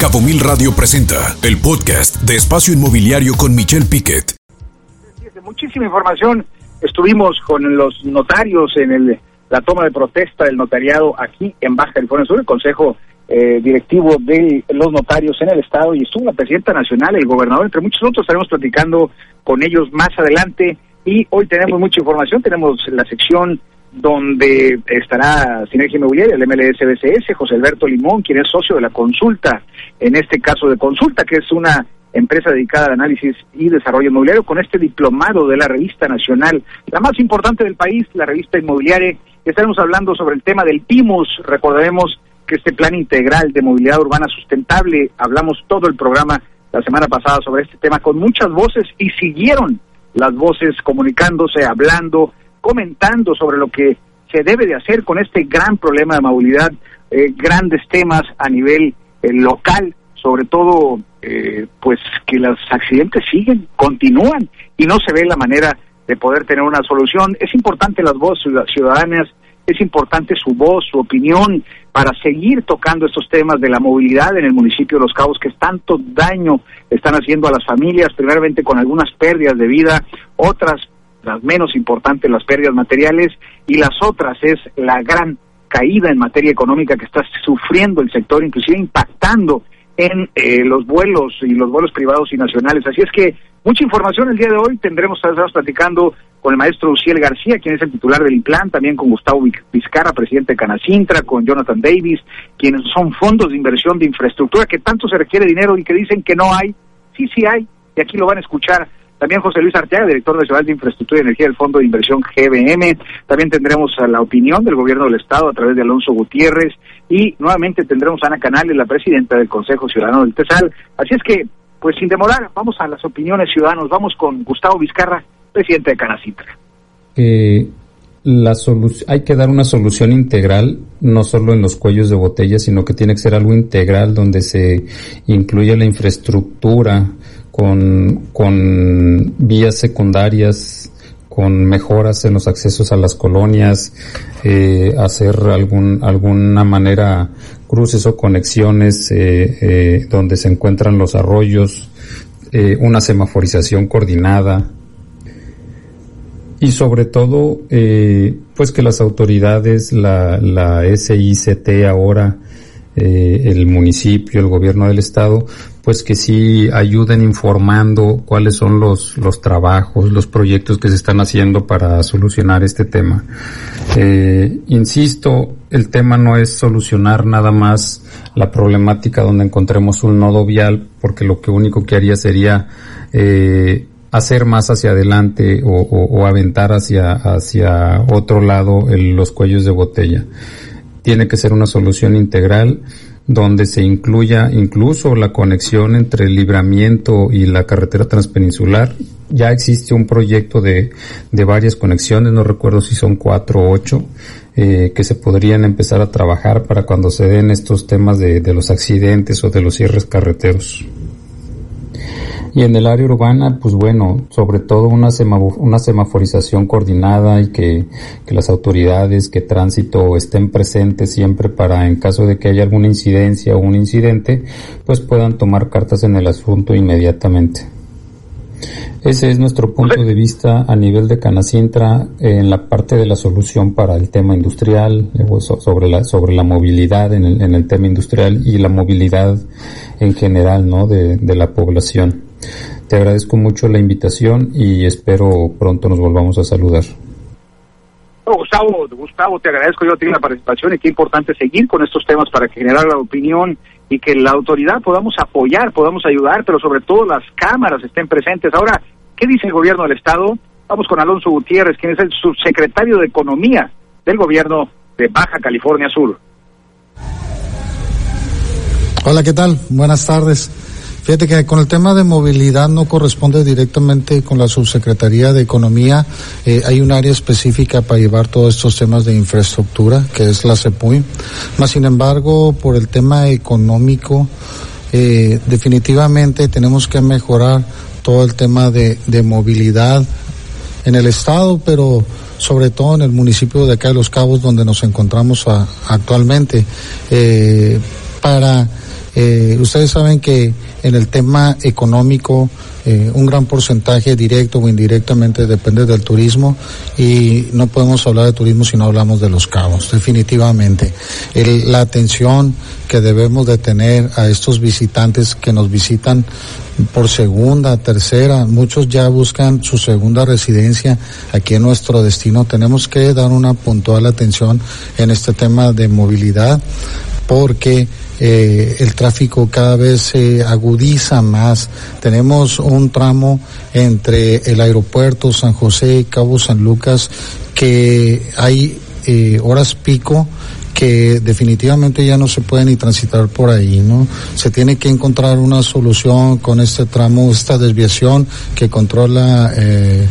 Cabo Mil Radio presenta el podcast de Espacio Inmobiliario con Michelle Piquet. Muchísima información. Estuvimos con los notarios en el, la toma de protesta del notariado aquí en Baja California Sur, el Consejo eh, Directivo de los Notarios en el Estado, y estuvo la Presidenta Nacional, el gobernador, entre muchos otros. Estaremos platicando con ellos más adelante. Y hoy tenemos mucha información. Tenemos la sección donde estará Sinergia Inmobiliaria, el MLSBCS, José Alberto Limón, quien es socio de la consulta, en este caso de consulta, que es una empresa dedicada al análisis y desarrollo inmobiliario, con este diplomado de la revista nacional, la más importante del país, la revista inmobiliaria. Estaremos hablando sobre el tema del PIMUS. Recordaremos que este plan integral de movilidad urbana sustentable, hablamos todo el programa la semana pasada sobre este tema con muchas voces y siguieron las voces comunicándose, hablando, comentando sobre lo que se debe de hacer con este gran problema de movilidad, eh, grandes temas a nivel eh, local, sobre todo eh, pues que los accidentes siguen, continúan y no se ve la manera de poder tener una solución. Es importante las voces ciudadanas, es importante su voz, su opinión para seguir tocando estos temas de la movilidad en el municipio de Los Cabos que tanto daño están haciendo a las familias, primeramente con algunas pérdidas de vida, otras las menos importantes, las pérdidas materiales, y las otras es la gran caída en materia económica que está sufriendo el sector, inclusive impactando en eh, los vuelos y los vuelos privados y nacionales. Así es que mucha información el día de hoy. Tendremos, estar platicando con el maestro Uciel García, quien es el titular del IPLAN, también con Gustavo Vizcarra, presidente de Canacintra, con Jonathan Davis, quienes son fondos de inversión de infraestructura que tanto se requiere dinero y que dicen que no hay. Sí, sí hay, y aquí lo van a escuchar también José Luis Arteaga, director nacional de Infraestructura y Energía del Fondo de Inversión GBM. También tendremos la opinión del gobierno del Estado a través de Alonso Gutiérrez. Y nuevamente tendremos a Ana Canales, la presidenta del Consejo Ciudadano del TESAL. Así es que, pues sin demorar, vamos a las opiniones ciudadanos. Vamos con Gustavo Vizcarra, presidente de Canacitra. Eh, la hay que dar una solución integral, no solo en los cuellos de botella, sino que tiene que ser algo integral donde se incluya la infraestructura, con, con vías secundarias, con mejoras en los accesos a las colonias, eh, hacer algún, alguna manera cruces o conexiones eh, eh, donde se encuentran los arroyos, una semaforización coordinada. Y sobre todo pues que las autoridades, la, la SICT ahora, el municipio, el gobierno del estado, pues que sí ayuden informando cuáles son los, los trabajos, los proyectos que se están haciendo para solucionar este tema. Eh, insisto, el tema no es solucionar nada más la problemática donde encontremos un nodo vial, porque lo que único que haría sería eh, hacer más hacia adelante o, o, aventar hacia, hacia otro lado los cuellos de botella. Tiene que ser una solución integral donde se incluya incluso la conexión entre el libramiento y la carretera transpeninsular. Ya existe un proyecto de, de varias conexiones, no recuerdo si son cuatro o ocho, eh, que se podrían empezar a trabajar para cuando se den estos temas de, de los accidentes o de los cierres carreteros. Y en el área urbana, pues bueno, sobre todo una, una semaforización coordinada y que, que, las autoridades, que tránsito estén presentes siempre para en caso de que haya alguna incidencia o un incidente, pues puedan tomar cartas en el asunto inmediatamente. Ese es nuestro punto de vista a nivel de Canacintra en la parte de la solución para el tema industrial, sobre la, sobre la movilidad en el, en el tema industrial y la movilidad en general, ¿no? De, de la población. Te agradezco mucho la invitación y espero pronto nos volvamos a saludar. Gustavo, Gustavo, te agradezco yo tiene la participación y qué importante seguir con estos temas para generar la opinión y que la autoridad podamos apoyar, podamos ayudar, pero sobre todo las cámaras estén presentes. Ahora, ¿qué dice el gobierno del Estado? Vamos con Alonso Gutiérrez, quien es el subsecretario de Economía del gobierno de Baja California Sur. Hola, ¿qué tal? Buenas tardes. Fíjate que con el tema de movilidad no corresponde directamente con la Subsecretaría de Economía. Eh, hay un área específica para llevar todos estos temas de infraestructura, que es la CEPUI. Más sin embargo, por el tema económico, eh, definitivamente tenemos que mejorar todo el tema de, movilidad en el estado, pero sobre todo en el municipio de acá de Los Cabos, donde nos encontramos actualmente, eh, para Eh, ustedes saben que en el tema económico eh, un gran porcentaje directo o indirectamente depende del turismo y no podemos hablar de turismo si no hablamos de los cabos, definitivamente. la atención que debemos de tener a estos visitantes que nos visitan por segunda, tercera, muchos ya buscan su segunda residencia aquí en nuestro destino. Tenemos que dar una puntual atención en este tema de movilidad porque eh, el tráfico cada vez se agudiza más. Tenemos un tramo entre el aeropuerto San José y Cabo San Lucas que hay eh, horas pico que definitivamente ya no se puede ni transitar por ahí, ¿no? Se tiene que encontrar una solución con este tramo, esta desviación que controla eh,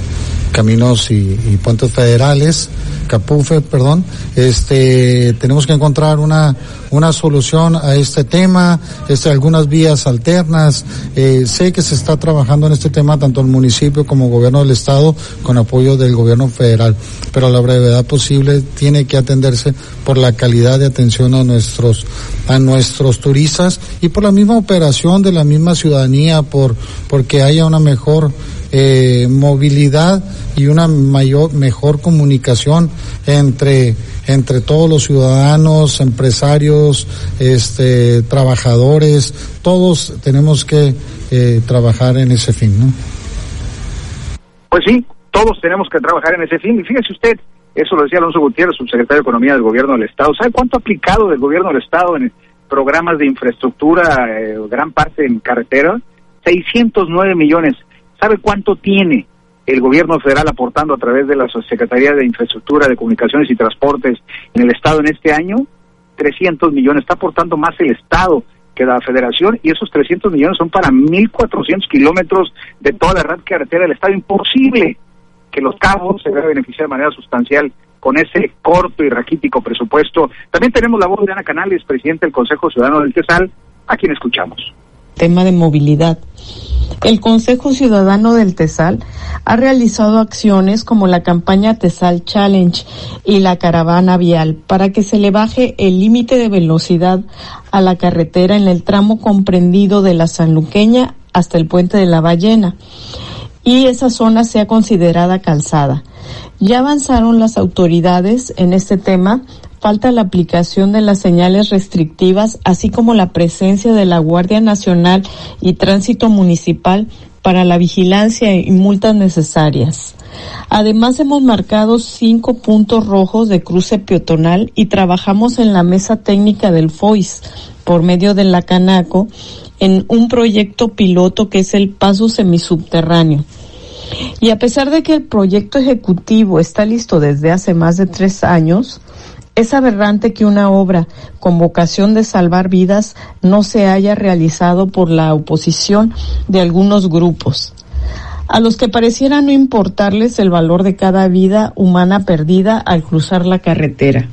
caminos y, y puentes federales Capufe, perdón, este, tenemos que encontrar una, una solución a este tema, este, algunas vías alternas. Eh, sé que se está trabajando en este tema tanto el municipio como gobierno del estado con apoyo del gobierno federal, pero a la brevedad posible tiene que atenderse por la calidad de atención a nuestros, a nuestros turistas y por la misma operación de la misma ciudadanía, por, porque haya una mejor eh, movilidad y una mayor, mejor comunicación entre, entre todos los ciudadanos, empresarios, este, trabajadores, todos tenemos que eh, trabajar en ese fin, ¿no? Pues sí, todos tenemos que trabajar en ese fin. Y fíjese usted, eso lo decía Alonso Gutiérrez, subsecretario de Economía del Gobierno del Estado. ¿Sabe cuánto ha aplicado del Gobierno del Estado en programas de infraestructura, eh, gran parte en carretera? 609 millones. ¿Sabe cuánto tiene el gobierno federal aportando a través de la Secretaría de Infraestructura, de Comunicaciones y Transportes en el Estado en este año? 300 millones. Está aportando más el Estado que la Federación y esos 300 millones son para 1.400 kilómetros de toda la red carretera del Estado. Imposible que los cabos se vean beneficiar de manera sustancial con ese corto y raquítico presupuesto. También tenemos la voz de Ana Canales, presidente del Consejo Ciudadano del TESAL, a quien escuchamos. Tema de movilidad. El Consejo Ciudadano del TESAL ha realizado acciones como la campaña TESAL Challenge y la caravana vial para que se le baje el límite de velocidad a la carretera en el tramo comprendido de la Sanluqueña hasta el puente de la Ballena y esa zona sea considerada calzada. Ya avanzaron las autoridades en este tema falta la aplicación de las señales restrictivas, así como la presencia de la Guardia Nacional y Tránsito Municipal para la vigilancia y multas necesarias. Además hemos marcado cinco puntos rojos de cruce peatonal y trabajamos en la mesa técnica del FOIS por medio de la Canaco en un proyecto piloto que es el paso semisubterráneo. Y a pesar de que el proyecto ejecutivo está listo desde hace más de tres años, es aberrante que una obra con vocación de salvar vidas no se haya realizado por la oposición de algunos grupos, a los que pareciera no importarles el valor de cada vida humana perdida al cruzar la carretera.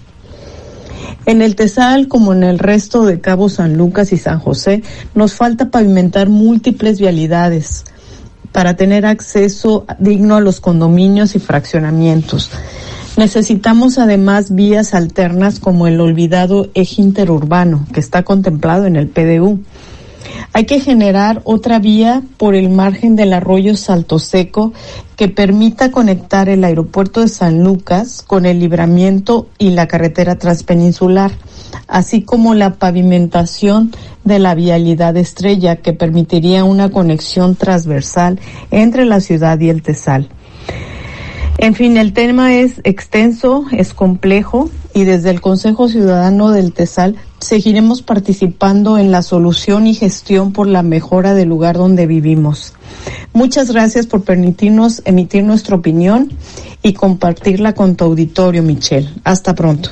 En el Tesal, como en el resto de Cabo San Lucas y San José, nos falta pavimentar múltiples vialidades para tener acceso digno a los condominios y fraccionamientos. Necesitamos además vías alternas como el olvidado eje interurbano que está contemplado en el PDU. Hay que generar otra vía por el margen del arroyo Salto Seco que permita conectar el aeropuerto de San Lucas con el libramiento y la carretera transpeninsular, así como la pavimentación de la vialidad estrella que permitiría una conexión transversal entre la ciudad y el Tesal. En fin, el tema es extenso, es complejo y desde el Consejo Ciudadano del TESAL seguiremos participando en la solución y gestión por la mejora del lugar donde vivimos. Muchas gracias por permitirnos emitir nuestra opinión y compartirla con tu auditorio, Michelle. Hasta pronto.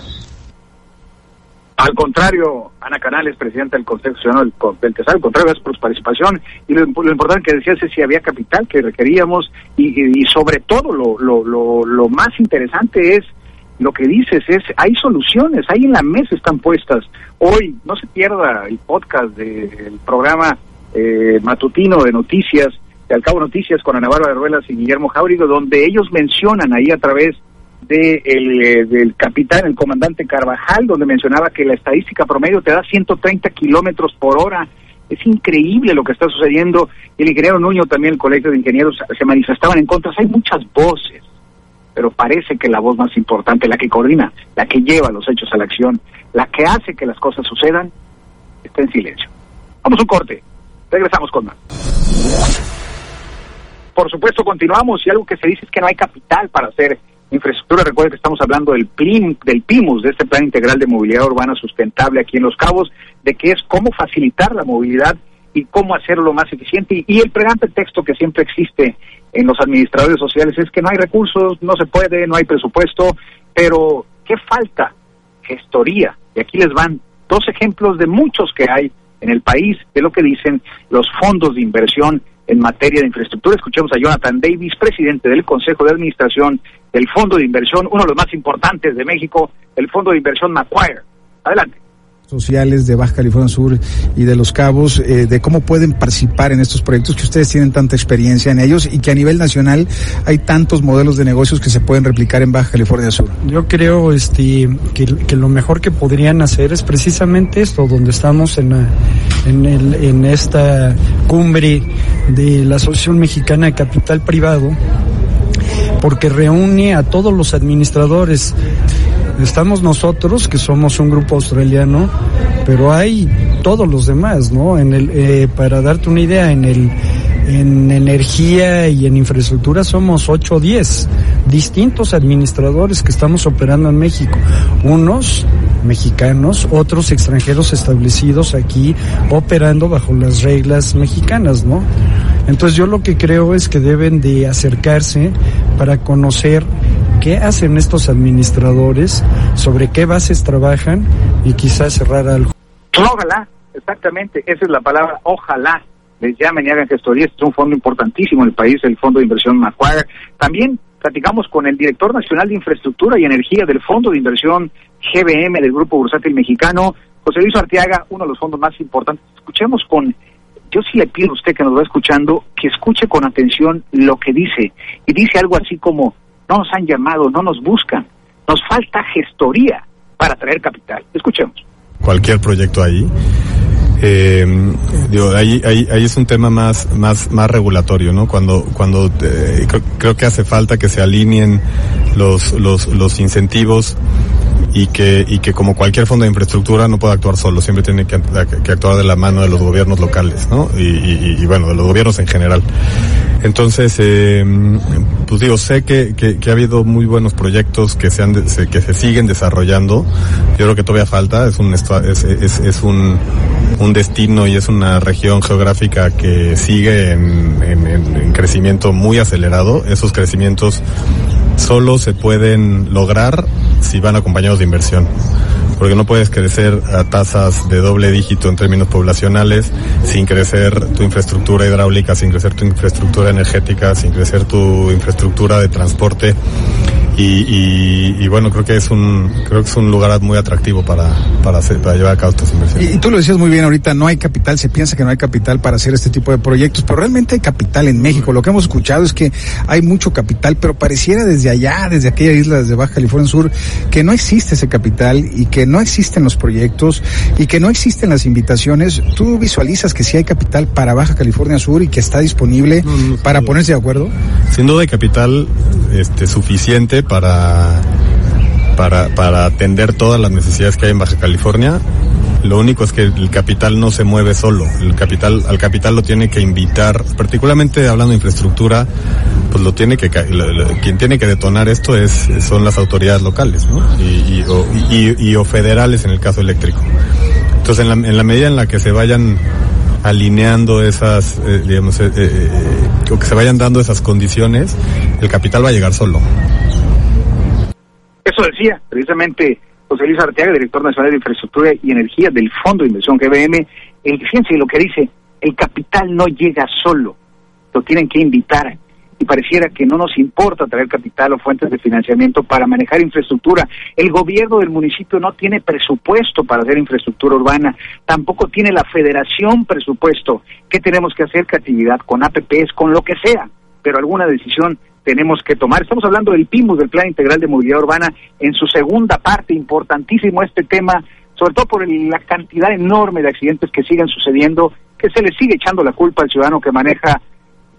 Al contrario, Ana Canales, presidenta del Consejo Ciudadano del, TESAL, al contrario, gracias por su participación. Y lo, importante que decías es si había capital que requeríamos y, sobre todo lo, lo, lo, más interesante es lo que dices, es hay soluciones, ahí en la mesa están puestas. Hoy no se pierda el podcast del programa eh, matutino de noticias, de Al Cabo Noticias con Ana Bárbara Ruelas y Guillermo Jáurigo, donde ellos mencionan ahí a través de el, eh, del capitán, el comandante Carvajal, donde mencionaba que la estadística promedio te da 130 kilómetros por hora. Es increíble lo que está sucediendo. El ingeniero Nuño, también el colegio de ingenieros, se manifestaban en contra. Hay muchas voces, pero parece que la voz más importante, la que coordina, la que lleva los hechos a la acción, la que hace que las cosas sucedan, está en silencio. Vamos a un corte. Regresamos con más. Por supuesto, continuamos y algo que se dice es que no hay capital para hacer infraestructura. Recuerden que estamos hablando del, PIM, del PIMUS, de este Plan Integral de Movilidad Urbana Sustentable aquí en Los Cabos, de que es cómo facilitar la movilidad y cómo hacerlo más eficiente. Y el pregante texto que siempre existe en los administradores sociales es que no hay recursos, no se puede, no hay presupuesto, pero ¿qué falta? Gestoría. Y aquí les van dos ejemplos de muchos que hay en el país de lo que dicen los fondos de inversión en materia de infraestructura. Escuchemos a Jonathan Davis, presidente del Consejo de Administración del Fondo de Inversión, uno de los más importantes de México, el Fondo de Inversión Macquarie. Adelante sociales de Baja California Sur y de Los Cabos, eh, de cómo pueden participar en estos proyectos que ustedes tienen tanta experiencia en ellos y que a nivel nacional hay tantos modelos de negocios que se pueden replicar en Baja California Sur. Yo creo este, que, lo mejor que podrían hacer es precisamente esto, donde estamos en, en, el, en esta cumbre de la Asociación Mexicana de Capital Privado, porque reúne a todos los administradores Estamos nosotros, que somos un grupo australiano, pero hay todos los demás, ¿no? En el, eh, para darte una idea, en el, en energía y en infraestructura somos 8 o 10 distintos administradores que estamos operando en México. Unos mexicanos, otros extranjeros establecidos aquí operando bajo las reglas mexicanas, ¿no? Entonces yo lo que creo es que deben de acercarse para conocer qué hacen estos administradores, sobre qué bases trabajan y quizás cerrar algo. Ojalá, exactamente, esa es la palabra, ojalá les llamen y hagan gestorías, es un fondo importantísimo en el país, el Fondo de Inversión Macquarie. También platicamos con el director nacional de Infraestructura y Energía del Fondo de Inversión GBM del Grupo Bursátil Mexicano, José Luis Arteaga, uno de los fondos más importantes. Escuchemos con, yo sí le pido a usted que nos va escuchando, que escuche con atención lo que dice. Y dice algo así como, no nos han llamado, no nos buscan. Nos falta gestoría para traer capital. Escuchemos. Cualquier proyecto ahí. Eh, ahí, ahí, ahí, es un tema más, más, más regulatorio, ¿no? Cuando, cuando eh, creo, que hace falta que se alineen los, los, los incentivos y que, y que como cualquier fondo de infraestructura no puede actuar solo, siempre tiene que, actuar de la mano de los gobiernos locales, ¿no? Y, y, y bueno, de los gobiernos en general. Entonces, eh, pues digo, sé que, que, ha habido muy buenos proyectos que se, han que se siguen desarrollando. Yo creo que todavía falta, es un, es, es, un, destino y es una región geográfica que sigue en, en crecimiento muy acelerado. Esos crecimientos solo se pueden lograr si van acompañados de inversión. Porque no puedes crecer a tasas de doble dígito en términos poblacionales sin crecer tu infraestructura hidráulica, sin crecer tu infraestructura energética, sin crecer tu infraestructura de transporte y, y, bueno, creo que es un creo que es un lugar muy atractivo para, para, hacer, para llevar a cabo estas inversiones. Y, tú lo decías muy bien ahorita, no hay capital, se piensa que no hay capital para hacer este tipo de proyectos, pero realmente hay capital en México. Lo que hemos escuchado es que hay mucho capital, pero pareciera desde allá, desde aquella isla, desde Baja California Sur, que no existe ese capital y que no existen los proyectos y que no existen las invitaciones. ¿Tú visualizas que sí hay capital para Baja California Sur y que está disponible para ponerse de acuerdo? Sin duda hay capital este, suficiente para, para, para atender todas las necesidades que hay en Baja California. Lo único es que el capital no se mueve solo. El capital, al capital lo tiene que invitar, particularmente hablando de infraestructura, pues lo tiene que, quien tiene que detonar esto es, son las autoridades locales. Y, o, federales en el caso eléctrico. Entonces, en la, en la medida en la que se vayan alineando esas, eh, digamos, eh, eh, o que se vayan dando esas condiciones, el capital va a llegar solo. Eso decía precisamente José Luis Arteaga, director nacional de Infraestructura y Energía del Fondo de Inversión GBM. El, fíjense lo que dice, el capital no llega solo, lo tienen que invitar. Y pareciera que no nos importa traer capital o fuentes de financiamiento para manejar infraestructura. El gobierno del municipio no tiene presupuesto para hacer infraestructura urbana, tampoco tiene la federación presupuesto. ¿Qué tenemos que hacer? Creatividad con APPs, con lo que sea, pero alguna decisión tenemos que tomar. Estamos hablando del PIMUS, del Plan Integral de Movilidad Urbana, en su segunda parte, importantísimo este tema, sobre todo por la cantidad enorme de accidentes que siguen sucediendo, que se le sigue echando la culpa al ciudadano que maneja,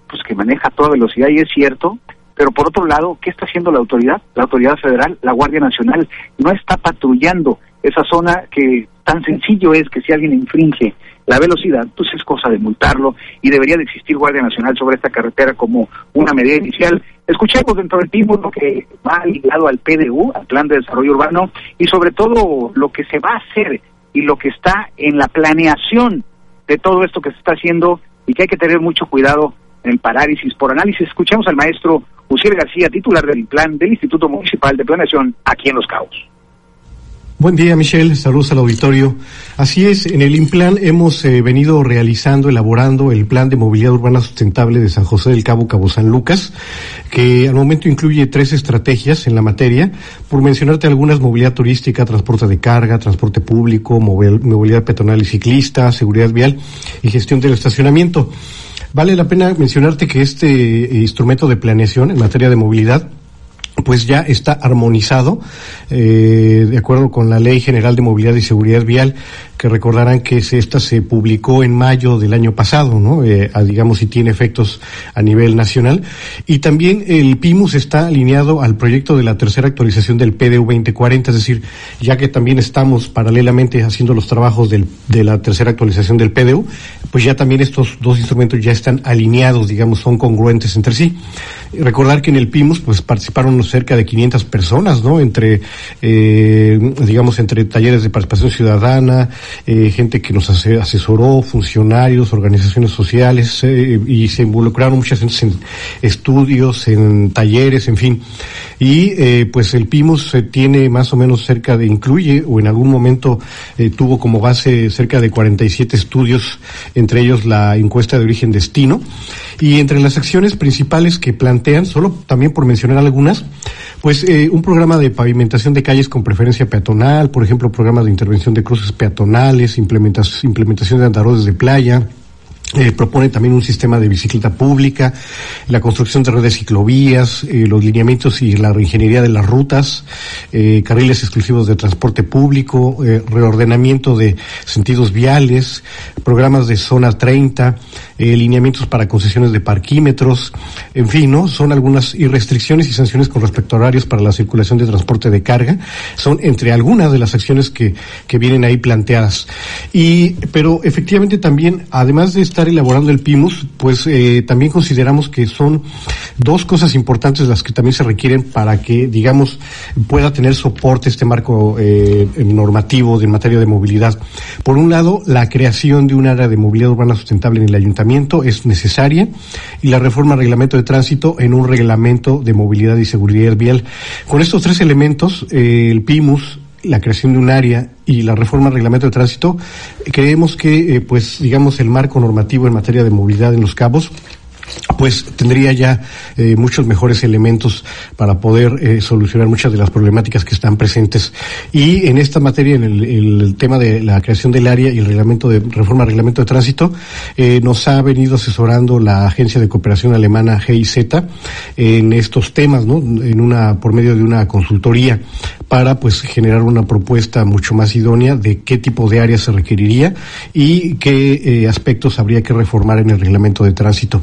pues que maneja a toda velocidad, y es cierto, pero por otro lado, ¿qué está haciendo la autoridad? La autoridad federal, la Guardia Nacional, no está patrullando esa zona que tan sencillo es que si alguien infringe la velocidad, pues es cosa de multarlo y debería de existir Guardia Nacional sobre esta carretera como una medida inicial. Escuchemos dentro del tiempo lo que va ligado al PDU, al Plan de Desarrollo Urbano, y sobre todo lo que se va a hacer y lo que está en la planeación de todo esto que se está haciendo y que hay que tener mucho cuidado en parálisis por análisis. Escuchemos al maestro Uciel García, titular del plan del Instituto Municipal de Planeación aquí en Los Cabos. Buen día, Michelle. Saludos al auditorio. Así es, en el IMPLAN hemos eh, venido realizando, elaborando el Plan de Movilidad Urbana Sustentable de San José del Cabo, Cabo San Lucas, que al momento incluye tres estrategias en la materia. Por mencionarte algunas, movilidad turística, transporte de carga, transporte público, movilidad peatonal y ciclista, seguridad vial y gestión del estacionamiento. Vale la pena mencionarte que este eh, instrumento de planeación en materia de movilidad pues ya está armonizado eh, de acuerdo con la Ley General de Movilidad y Seguridad Vial que recordarán que esta se publicó en mayo del año pasado, ¿no? Eh, digamos si tiene efectos a nivel nacional. Y también el PIMUS está alineado al proyecto de la tercera actualización del PDU 2040, es decir, ya que también estamos paralelamente haciendo los trabajos del, de la tercera actualización del PDU, pues ya también estos dos instrumentos ya están alineados, digamos, son congruentes entre sí. Recordar que en el PIMUS pues participaron cerca de 500 personas, ¿no? Entre, eh, digamos, entre talleres de participación ciudadana, eh, gente que nos asesoró, funcionarios, organizaciones sociales, eh, y se involucraron muchas veces en estudios, en talleres, en fin. Y eh, pues el PIMUS tiene más o menos cerca de, incluye, o en algún momento tuvo como base cerca de 47 estudios, entre ellos la encuesta de origen destino. Y entre las acciones principales que plantean, solo también por mencionar algunas, pues eh, un programa de pavimentación de calles con preferencia peatonal, por ejemplo, programas de intervención de cruces peatonales, implementación de andarodes de playa, eh, propone también un sistema de bicicleta pública, la construcción de redes ciclovías, eh, los lineamientos y la reingeniería de las rutas, eh, carriles exclusivos de transporte público, reordenamiento de sentidos viales, programas de zona 30, eh, lineamientos para concesiones de parquímetros, en fin, ¿no? Son algunas y restricciones y sanciones con respecto a horarios para la circulación de transporte de carga. Son entre algunas de las acciones que, que vienen ahí planteadas. Y, pero efectivamente también, además de estar elaborando el PIMUS, pues eh, también consideramos que son dos cosas importantes las que también se requieren para que, digamos, pueda tener soporte este marco eh, normativo de materia de movilidad. Por un lado, la creación de un área de movilidad urbana sustentable en el ayuntamiento es necesaria y la reforma al reglamento de tránsito en un reglamento de movilidad y seguridad vial. Con estos tres elementos, eh, el PIMUS la creación de un área y la reforma del reglamento de tránsito, creemos que, eh, pues, digamos, el marco normativo en materia de movilidad en los cabos pues tendría ya eh, muchos mejores elementos para poder eh, solucionar muchas de las problemáticas que están presentes. Y en esta materia, en el, tema de la creación del área y el reglamento de reforma del reglamento de tránsito, eh, nos ha venido asesorando la agencia de cooperación alemana GIZ en estos temas, ¿no? En una por medio de una consultoría para pues generar una propuesta mucho más idónea de qué tipo de área se requeriría y qué aspectos habría que reformar en el reglamento de tránsito.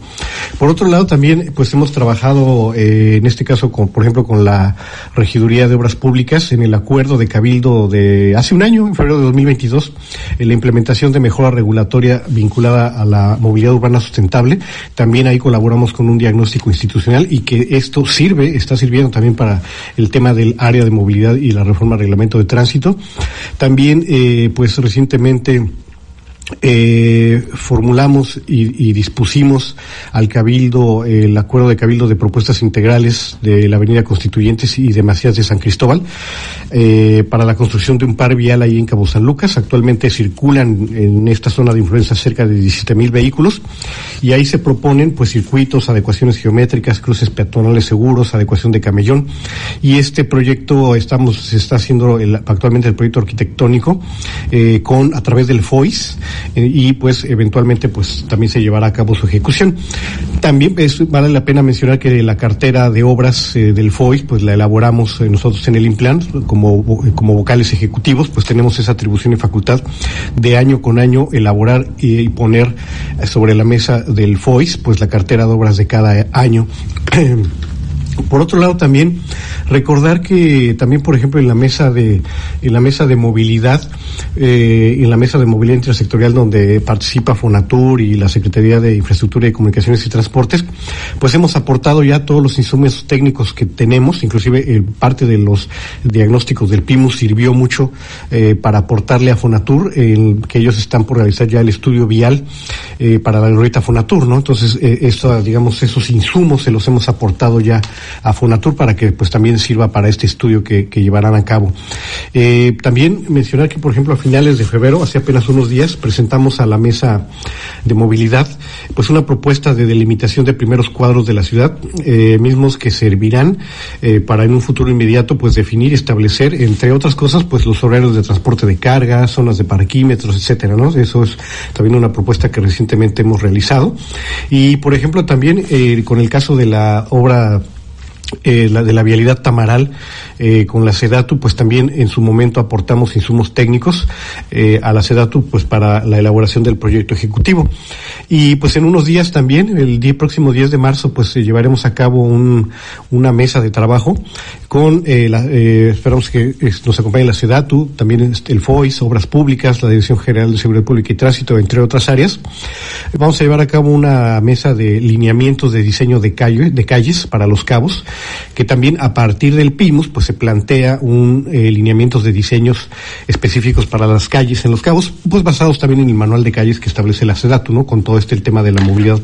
Por otro lado, también pues hemos trabajado eh, en este caso, con, por ejemplo, con la Regiduría de Obras Públicas en el acuerdo de Cabildo de hace un año, en febrero de 2022, en la implementación de mejora regulatoria vinculada a la movilidad urbana sustentable. También ahí colaboramos con un diagnóstico institucional y que esto sirve, está sirviendo también para el tema del área de movilidad y la reforma al reglamento de tránsito. También, eh, pues recientemente eh, formulamos y, y, dispusimos al Cabildo el acuerdo de Cabildo de propuestas integrales de la Avenida Constituyentes y de Macías de San Cristóbal eh, para la construcción de un par vial ahí en Cabo San Lucas. Actualmente circulan en esta zona de influencia cerca de 17 mil vehículos y ahí se proponen pues circuitos, adecuaciones geométricas, cruces peatonales seguros, adecuación de camellón y este proyecto estamos se está haciendo el, actualmente el proyecto arquitectónico eh, con a través del FOIS eh, y pues eventualmente pues también se llevará a cabo su ejecución. También es, vale la pena mencionar que la cartera de obras eh, del FOI, pues la elaboramos eh, nosotros en el Implan como, como vocales ejecutivos, pues tenemos esa atribución y facultad de año con año elaborar y, poner sobre la mesa del FOIS, pues la cartera de obras de cada año. Por otro lado, también recordar que también, por ejemplo, en la mesa de en la mesa de movilidad, eh, en la mesa de movilidad intersectorial donde participa Fonatur y la Secretaría de Infraestructura y Comunicaciones y Transportes, pues hemos aportado ya todos los insumos técnicos que tenemos, inclusive eh, parte de los diagnósticos del PIMUS sirvió mucho eh, para aportarle a Fonatur, que ellos están por realizar ya el estudio vial para la glorieta Fonatur, ¿no? Entonces, esto, digamos, esos insumos se los hemos aportado ya a Fonatur para que pues también sirva para este estudio que, llevarán a cabo. Eh, también mencionar que, por ejemplo, a finales de febrero, hace apenas unos días, presentamos a la mesa de movilidad pues una propuesta de delimitación de primeros cuadros de la ciudad, eh, mismos que servirán eh, para en un futuro inmediato pues definir y establecer, entre otras cosas, pues los horarios de transporte de carga, zonas de parquímetros, etcétera, ¿no? Eso es también una propuesta que recientemente hemos realizado. Y, por ejemplo, también con el caso de la obra eh, la de la vialidad Tamaral eh, con la Sedatu, pues también en su momento aportamos insumos técnicos eh, a la Sedatu, pues para la elaboración del proyecto ejecutivo. Y pues en unos días también, el día próximo 10 de marzo, pues llevaremos a cabo un, una mesa de trabajo con, esperamos que nos acompañe la Sedatu, también el FOIS, Obras Públicas, la Dirección General de Seguridad Pública y Tránsito, entre otras áreas. Vamos a llevar a cabo una mesa de lineamientos de diseño de, de calles para los cabos que también a partir del PIMUS pues se plantea un eh, lineamientos de diseños específicos para las calles en los cabos, pues basados también en el manual de calles que establece la SEDATU, ¿no? Con todo este el tema de la movilidad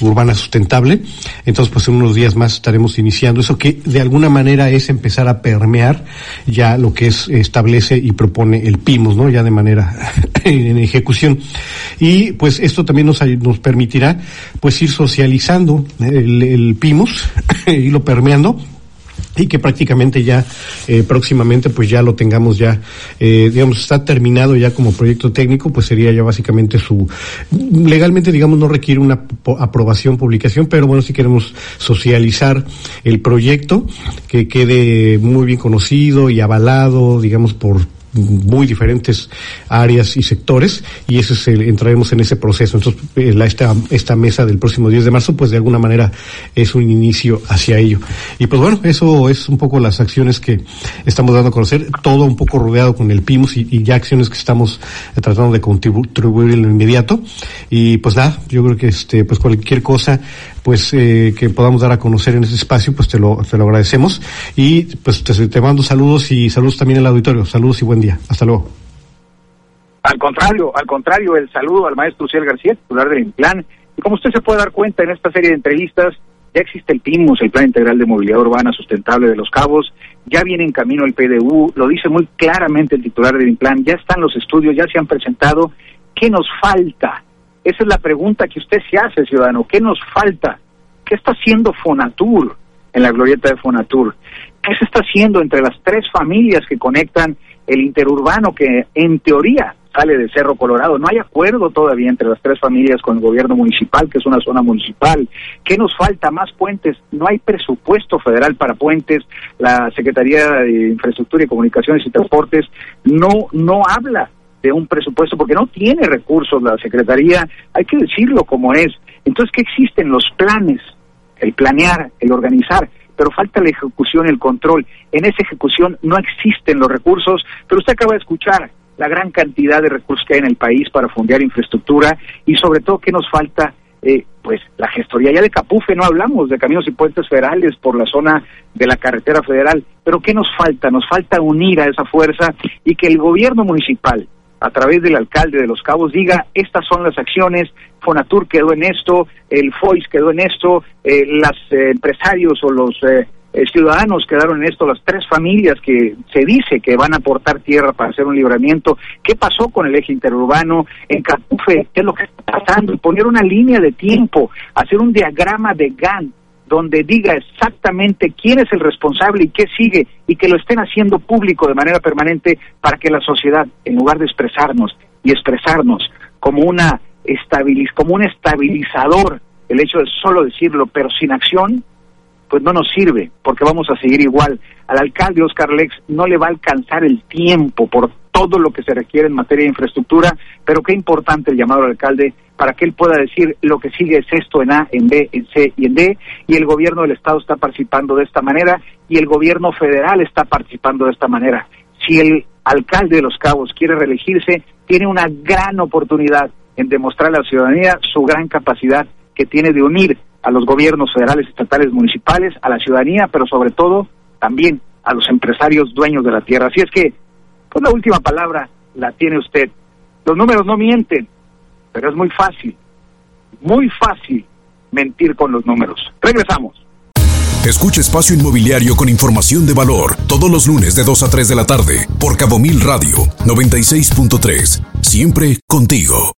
urbana sustentable. Entonces, pues en unos días más estaremos iniciando eso que de alguna manera es empezar a permear ya lo que es establece y propone el PIMUS, ¿no? Ya de manera en ejecución. Y pues esto también nos, nos permitirá pues ir socializando el, el PIMUS y lo permeando y que prácticamente ya eh, próximamente pues ya lo tengamos ya eh, digamos está terminado ya como proyecto técnico pues sería ya básicamente su legalmente digamos no requiere una aprobación publicación pero bueno si queremos socializar el proyecto que quede muy bien conocido y avalado digamos por muy diferentes áreas y sectores y ese es el, entraremos en ese proceso. Entonces, eh, la, esta, esta mesa del próximo 10 de marzo, pues de alguna manera es un inicio hacia ello. Y pues bueno, eso es un poco las acciones que estamos dando a conocer, todo un poco rodeado con el PIMUS y, y ya acciones que estamos eh, tratando de contribuir en lo inmediato. Y pues nada, yo creo que este, pues cualquier cosa pues eh, que podamos dar a conocer en este espacio, pues te lo, te lo agradecemos. Y pues te, te mando saludos y saludos también al auditorio. Saludos y buen día. Hasta luego. Al contrario, al contrario, el saludo al maestro Ciel García, titular del plan. Y como usted se puede dar cuenta en esta serie de entrevistas, ya existe el PIMUS, el Plan Integral de Movilidad Urbana Sustentable de los Cabos, ya viene en camino el PDU, lo dice muy claramente el titular del plan, ya están los estudios, ya se han presentado. ¿Qué nos falta? Esa es la pregunta que usted se hace, ciudadano. ¿Qué nos falta? ¿Qué está haciendo Fonatur en la glorieta de Fonatur? ¿Qué se está haciendo entre las tres familias que conectan el interurbano que en teoría sale de Cerro Colorado? No hay acuerdo todavía entre las tres familias con el gobierno municipal, que es una zona municipal. ¿Qué nos falta? Más puentes. No hay presupuesto federal para puentes. La Secretaría de Infraestructura y Comunicaciones y Transportes no, no habla de un presupuesto porque no tiene recursos la Secretaría, hay que decirlo como es. Entonces, ¿qué existen los planes? El planear, el organizar, pero falta la ejecución, el control. En esa ejecución no existen los recursos, pero usted acaba de escuchar la gran cantidad de recursos que hay en el país para fundear infraestructura y sobre todo ¿qué nos falta eh, pues la gestoría ya de Capufe, no hablamos de caminos y puentes federales por la zona de la carretera federal, pero ¿qué nos falta? Nos falta unir a esa fuerza y que el gobierno municipal, a través del alcalde de Los Cabos diga, estas son las acciones, Fonatur quedó en esto, el FOIS quedó en esto, eh, los eh, empresarios o los eh, ciudadanos quedaron en esto, las tres familias que se dice que van a aportar tierra para hacer un libramiento, qué pasó con el eje interurbano, en Capufe, qué es lo que está pasando, poner una línea de tiempo, hacer un diagrama de Gantt, donde diga exactamente quién es el responsable y qué sigue y que lo estén haciendo público de manera permanente para que la sociedad, en lugar de expresarnos y expresarnos como una estabiliz como un estabilizador el hecho de solo decirlo, pero sin acción, pues no nos sirve, porque vamos a seguir igual. Al alcalde Oscar Lex no le va a alcanzar el tiempo por todo lo que se requiere en materia de infraestructura, pero qué importante el llamado al alcalde para que él pueda decir lo que sigue es esto en A, en B, en C y en D, y el gobierno del Estado está participando de esta manera y el gobierno federal está participando de esta manera. Si el alcalde de Los Cabos quiere reelegirse, tiene una gran oportunidad en demostrar a la ciudadanía su gran capacidad que tiene de unir a los gobiernos federales, estatales, municipales, a la ciudadanía, pero sobre todo también a los empresarios dueños de la tierra. Así es que, pues la última palabra la tiene usted. Los números no mienten, pero es muy fácil, muy fácil mentir con los números. Regresamos. Escucha Espacio Inmobiliario con información de valor todos los lunes de 2 a 3 de la tarde por Cabo Mil Radio 96.3. Siempre contigo.